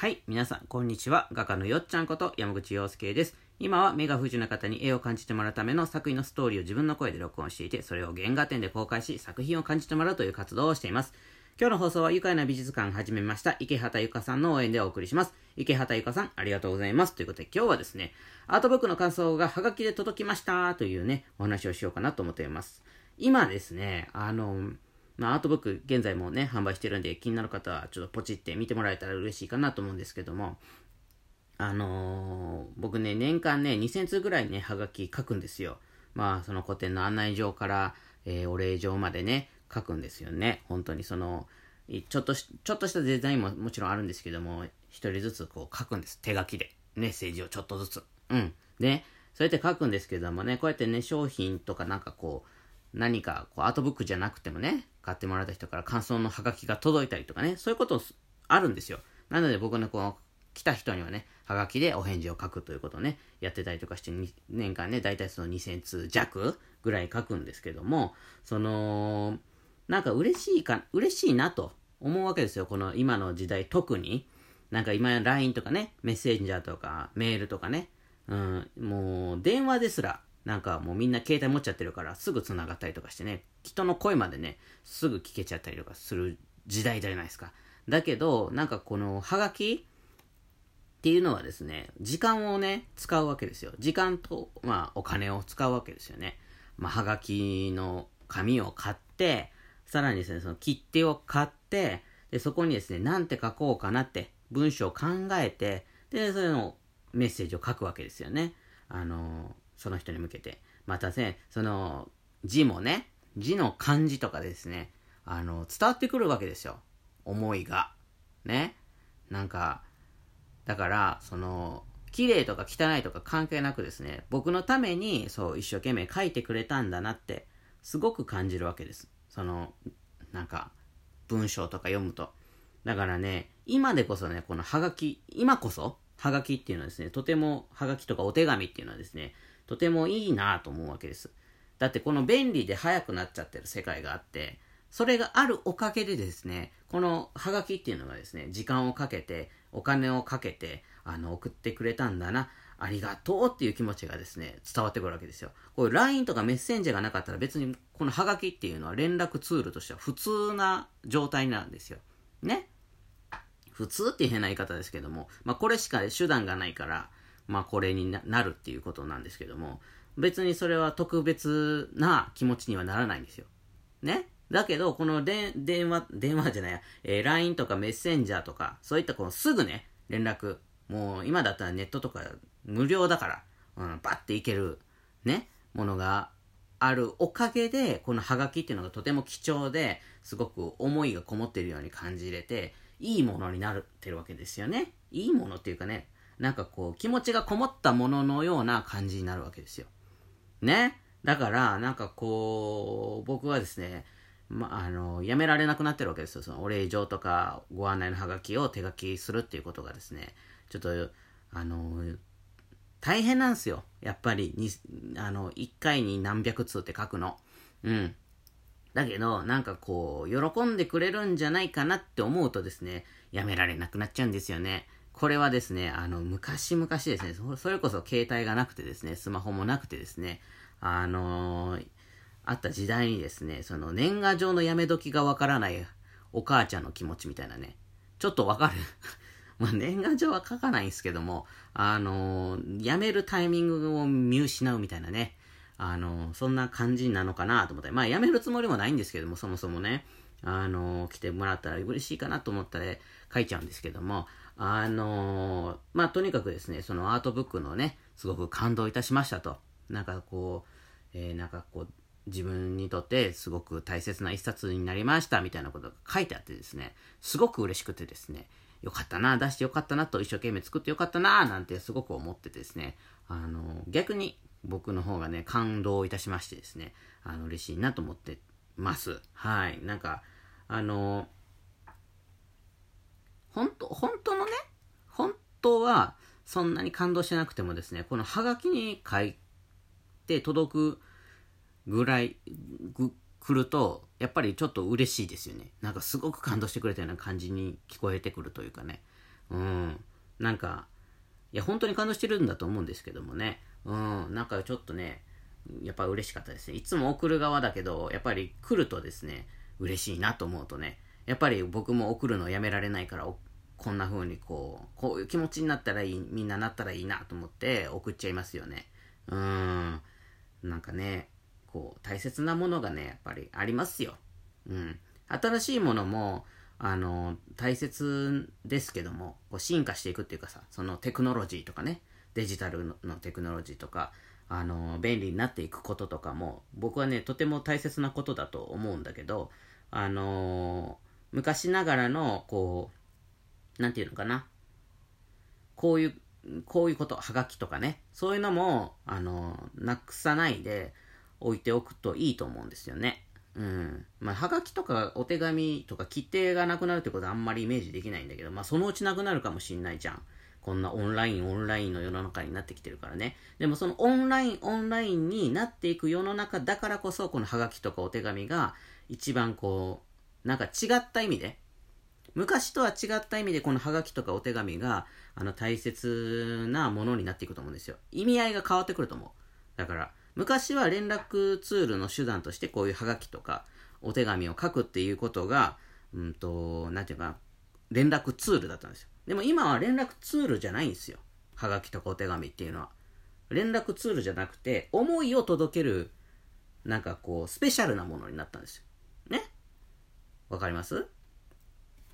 はい、皆さん、こんにちは。画家のよっちゃんこと山口洋介です。今は目が不自由な方に絵を感じてもらうための作品のストーリーを自分の声で録音していて、それを原画展で公開し、作品を感じてもらうという活動をしています。今日の放送は愉快な美術館始めました、池畑ゆかさんの応援でお送りします。池畑ゆかさん、ありがとうございます。ということで今日はですね、アートブックの感想がハガキで届きましたというね、お話をしようかなと思っています。今ですね、あの、まあ、アートブック現在もね、販売してるんで、気になる方はちょっとポチって見てもらえたら嬉しいかなと思うんですけども、あのー、僕ね、年間ね、2000通ぐらいね、はがき書くんですよ。まあ、その古典の案内状から、えー、お礼状までね、書くんですよね。本当にその、ちょっとし、ちょっとしたデザインももちろんあるんですけども、一人ずつこう書くんです。手書きで。メッセージをちょっとずつ。うん。で、そうやって書くんですけどもね、こうやってね、商品とかなんかこう、何かこうアートブックじゃなくてもね、買ってもらった人から感想のハガキが届いたりとかね、そういうことあるんですよ。なので僕のこの来た人にはね、ハガキでお返事を書くということをね、やってたりとかして、年間ね、だいたいその2000通弱ぐらい書くんですけども、その、なんか嬉しいか、嬉しいなと思うわけですよ。この今の時代特に。なんか今 LINE とかね、メッセージャーとかメールとかね、うん、もう電話ですらなんかもうみんな携帯持っちゃってるからすぐ繋がったりとかしてね、人の声までね、すぐ聞けちゃったりとかする時代じゃないですか。だけど、なんかこのハガキっていうのはですね、時間をね、使うわけですよ。時間と、まあお金を使うわけですよね。まあハガキの紙を買って、さらにですね、その切手を買って、で、そこにですね、なんて書こうかなって文章を考えて、で、それのメッセージを書くわけですよね。あのその人に向けて。またね、その字もね、字の漢字とかですね、あの、伝わってくるわけですよ。思いが。ね。なんか、だから、その、綺麗とか汚いとか関係なくですね、僕のために、そう、一生懸命書いてくれたんだなって、すごく感じるわけです。その、なんか、文章とか読むと。だからね、今でこそね、このハガキ、今こそ、ハガキっていうのはですね、とても、ハガキとかお手紙っていうのはですね、とてもいいなと思うわけです。だってこの便利で早くなっちゃってる世界があって、それがあるおかげでですね、このハガキっていうのがですね、時間をかけて、お金をかけて、あの、送ってくれたんだな、ありがとうっていう気持ちがですね、伝わってくるわけですよ。こういう LINE とかメッセンジャーがなかったら別にこのハガキっていうのは連絡ツールとしては普通な状態なんですよ。ね？普通って変な言い方ですけども、まあこれしか手段がないから、まあこれになるっていうことなんですけども、別にそれは特別な気持ちにはならないんですよ。ね？だけど、この電話、電話じゃないや、えー、LINE とかメッセンジャーとか、そういったこのすぐね、連絡、もう今だったらネットとか無料だから、うん、バッていける、ね、ものがあるおかげで、このハガキっていうのがとても貴重で、すごく思いがこもってるように感じれて、いいものになってるわけですよね。いいものっていうかね、なんかこう、気持ちがこもったもののような感じになるわけですよ。ね？だから、なんかこう、僕はですね、ま、あの、やめられなくなってるわけですよ。そのお礼状とかご案内のハガキを手書きするっていうことがですね、ちょっと、あの、大変なんですよ。やっぱり、に、あの、一回に何百通って書くの。うん。だけど、なんかこう、喜んでくれるんじゃないかなって思うとですね、やめられなくなっちゃうんですよね。これはですね、あの、昔々ですね、それこそ携帯がなくてですね、スマホもなくてですね、あのー、あった時代にですね、その年賀状のやめ時がわからないお母ちゃんの気持ちみたいなね、ちょっとわかる。まあ年賀状は書かないんですけども、あのー、やめるタイミングを見失うみたいなね、あのー、そんな感じなのかなと思って、まあやめるつもりもないんですけども、そもそもね、あの来てもらったら嬉しいかなと思ったら書いちゃうんですけども、あのー、まあ、とにかくですね、そのアートブックのね、すごく感動いたしましたと。なんかこう、えー、なんかこう、自分にとってすごく大切な一冊になりましたみたいなことが書いてあってですね、すごく嬉しくてですね、よかったな、出してよかったなと、一生懸命作ってよかったな、なんてすごく思ってですね、あのー、逆に僕の方がね、感動いたしましてですね、あの、嬉しいなと思ってます。はい。なんか、あのー本当、本当のね、本当はそんなに感動してなくてもですね、このハガキに書いて届くぐらい、ぐ、来ると、やっぱりちょっと嬉しいですよね。なんかすごく感動してくれたような感じに聞こえてくるというかね。うん。なんか、いや、本当に感動してるんだと思うんですけどもね。うん。なんかちょっとね、やっぱ嬉しかったですね。いつも送る側だけど、やっぱり来るとですね、嬉しいなと思うとね、やっぱり僕も送るのやめられないから、こんな風にこう、こういう気持ちになったらいい、みんななったらいいなと思って送っちゃいますよね。うーん。なんかね、こう、大切なものがね、やっぱりありますよ。うん。新しいものも、あの、大切ですけども、こう進化していくっていうかさ、そのテクノロジーとかね、デジタルのテクノロジーとか、あの、便利になっていくこととかも、僕はね、とても大切なことだと思うんだけど、あの昔ながらの、こう、なんていうのかな、こういう、こういうこと、はがきとかね、そういうのも、あのなくさないで置いておくといいと思うんですよね。うん。まあ、はがきとかお手紙とか規定がなくなるってことはあんまりイメージできないんだけど、まあ、そのうちなくなるかもしんないじゃん。こんなオンライン、オンラインの世の中になってきてるからね。でもそのオンライン、オンラインになっていく世の中だからこそ、このハガキとかお手紙が一番こう、なんか違った意味で、昔とは違った意味でこのハガキとかお手紙が、あの大切なものになっていくと思うんですよ。意味合いが変わってくると思う。だから、昔は連絡ツールの手段としてこういうハガキとかお手紙を書くっていうことが、うんと、なんていうか、連絡ツールだったんですよ。でも今は連絡ツールじゃないんですよ。はがきとかお手紙っていうのは。連絡ツールじゃなくて、思いを届ける、なんかこう、スペシャルなものになったんですよ。わかります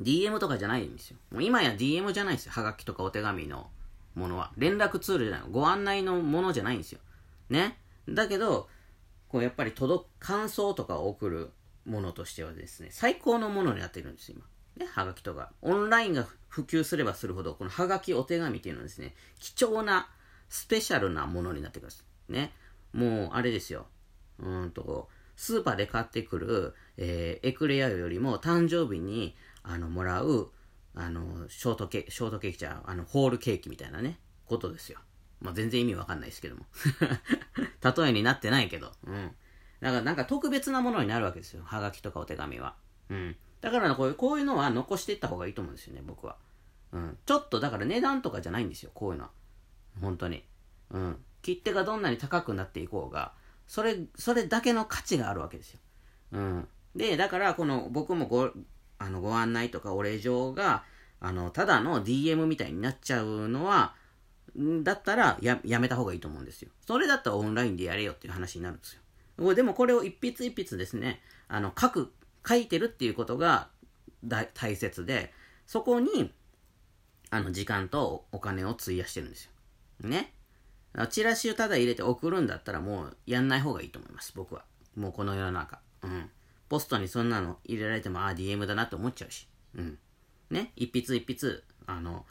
?DM とかじゃないんですよ。もう今や DM じゃないんですよ。はがきとかお手紙のものは。連絡ツールじゃない。ご案内のものじゃないんですよ。ね？だけど、こうやっぱり届く、感想とかを送るものとしてはですね、最高のものになってるんですよ、今。ね、はがきとか。オンラインが普及すればするほど、このはがきお手紙っていうのはですね、貴重な、スペシャルなものになってくるんです。ね？もう、あれですよ。うんと、スーパーで買ってくる、えー、エクレアよりも誕生日に、あの、もらう、あの、ショートケー、ショートケーキじゃあの、ホールケーキみたいなね、ことですよ。まあ、全然意味わかんないですけども。例えになってないけど。うん。だからなんか特別なものになるわけですよ。はがきとかお手紙は。うん。だからこういうこういうのは残していった方がいいと思うんですよね、僕は。うん。ちょっとだから値段とかじゃないんですよ、こういうのは。本当に。うん。切手がどんなに高くなっていこうが、それ、それだけの価値があるわけですよ。うん。で、だからこの僕もご、あの、ご案内とかお礼状が、あの、ただの DM みたいになっちゃうのは、だったらや、やめた方がいいと思うんですよ。それだったらオンラインでやれよっていう話になるんですよ。でもこれを一筆一筆ですね、あの、書く書いてるっていうことが大切で、そこに、あの、時間とお金を費やしてるんですよ。ね。チラシをただ入れて送るんだったらもうやんない方がいいと思います、僕は。もうこの世の中。うん。ポストにそんなの入れられても、ああ、DM だなって思っちゃうし。うん。ね？一筆一筆、あの、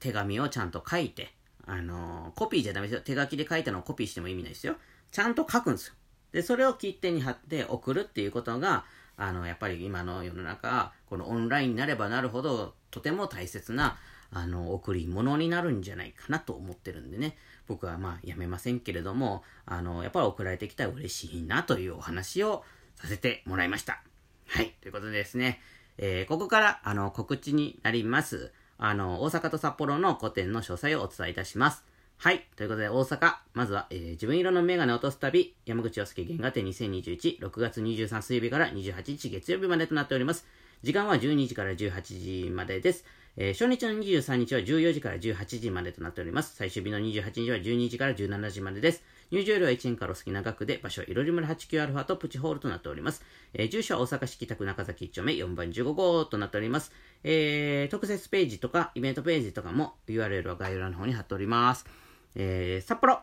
手紙をちゃんと書いて、あのコピーじゃダメですよ。手書きで書いたのをコピーしても意味ないですよ。ちゃんと書くんですよ。で、それを切手に貼って送るっていうことが、あの、やっぱり今の世の中、このオンラインになればなるほど、とても大切な、あの、贈り物になるんじゃないかなと思ってるんでね、僕はまあ、やめませんけれども、あの、やっぱり送られてきたら嬉しいなというお話をさせてもらいました。はい、ということでですね、えー、ここから、あの、告知になります。あの、大阪と札幌の個展の詳細をお伝えいたします。はい。ということで、大阪。まずは、えー、自分色のメガネを落とす旅、山口洋介原画展2021、6月23水曜日から28日月曜日までとなっております。時間は12時から18時までです。えー、初日の23日は14時から18時までとなっております。最終日の28日は12時から17時までです。入場料は1円からお好きな額で、場所はいろり村 89α とプチホールとなっております。えー、住所は大阪市北区中崎1丁目4番15号となっております。えー、特設ページとかイベントページとかも URL は概要欄の方に貼っております。えー、札幌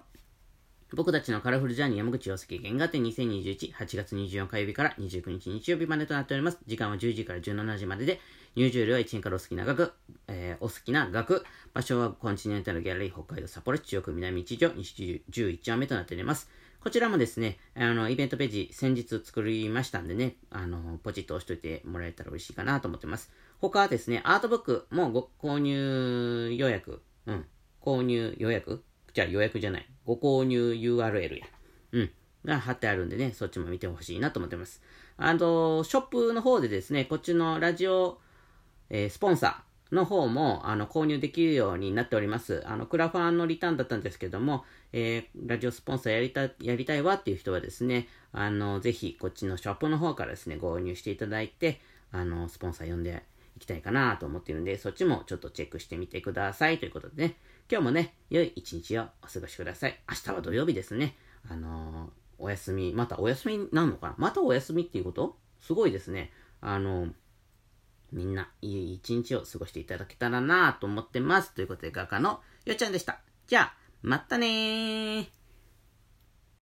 僕たちのカラフルジャーニー山口洋介原画展2021、8月24火曜日から29日日曜日までとなっております。時間は10時から17時までで、入場料は1円からお好きな額、えー、お好きな額、場所はコンチネンタルギャラリー北海道札幌市中央区南一条西11丁目となっております。こちらもですね、あの、イベントページ先日作りましたんでね、あの、ポチッと押しといてもらえたら嬉しいかなと思ってます。他はですね、アートブックもご購入予約、うん、購入予約？じゃあ予約じゃない。ご購入 URL や。うん。が貼ってあるんでね、そっちも見てほしいなと思ってます。あの、ショップの方でですね、こっちのラジオ、えー、スポンサーの方も、あの、購入できるようになっております。あの、クラファンのリターンだったんですけども、えー、ラジオスポンサーやりた、やりたいわっていう人はですね、あの、ぜひ、こっちのショップの方からですね、購入していただいて、あの、スポンサー呼んでいきたいかなと思っているんで、そっちもちょっとチェックしてみてください。ということでね、今日もね、良い一日をお過ごしください。明日は土曜日ですね。あのー、お休み、またお休みなるのかな？またお休みっていうこと？すごいですね。あのー、みんないい一日を過ごしていただけたらなと思ってます。ということで、画家のよっちゃんでした。じゃあ、またねー。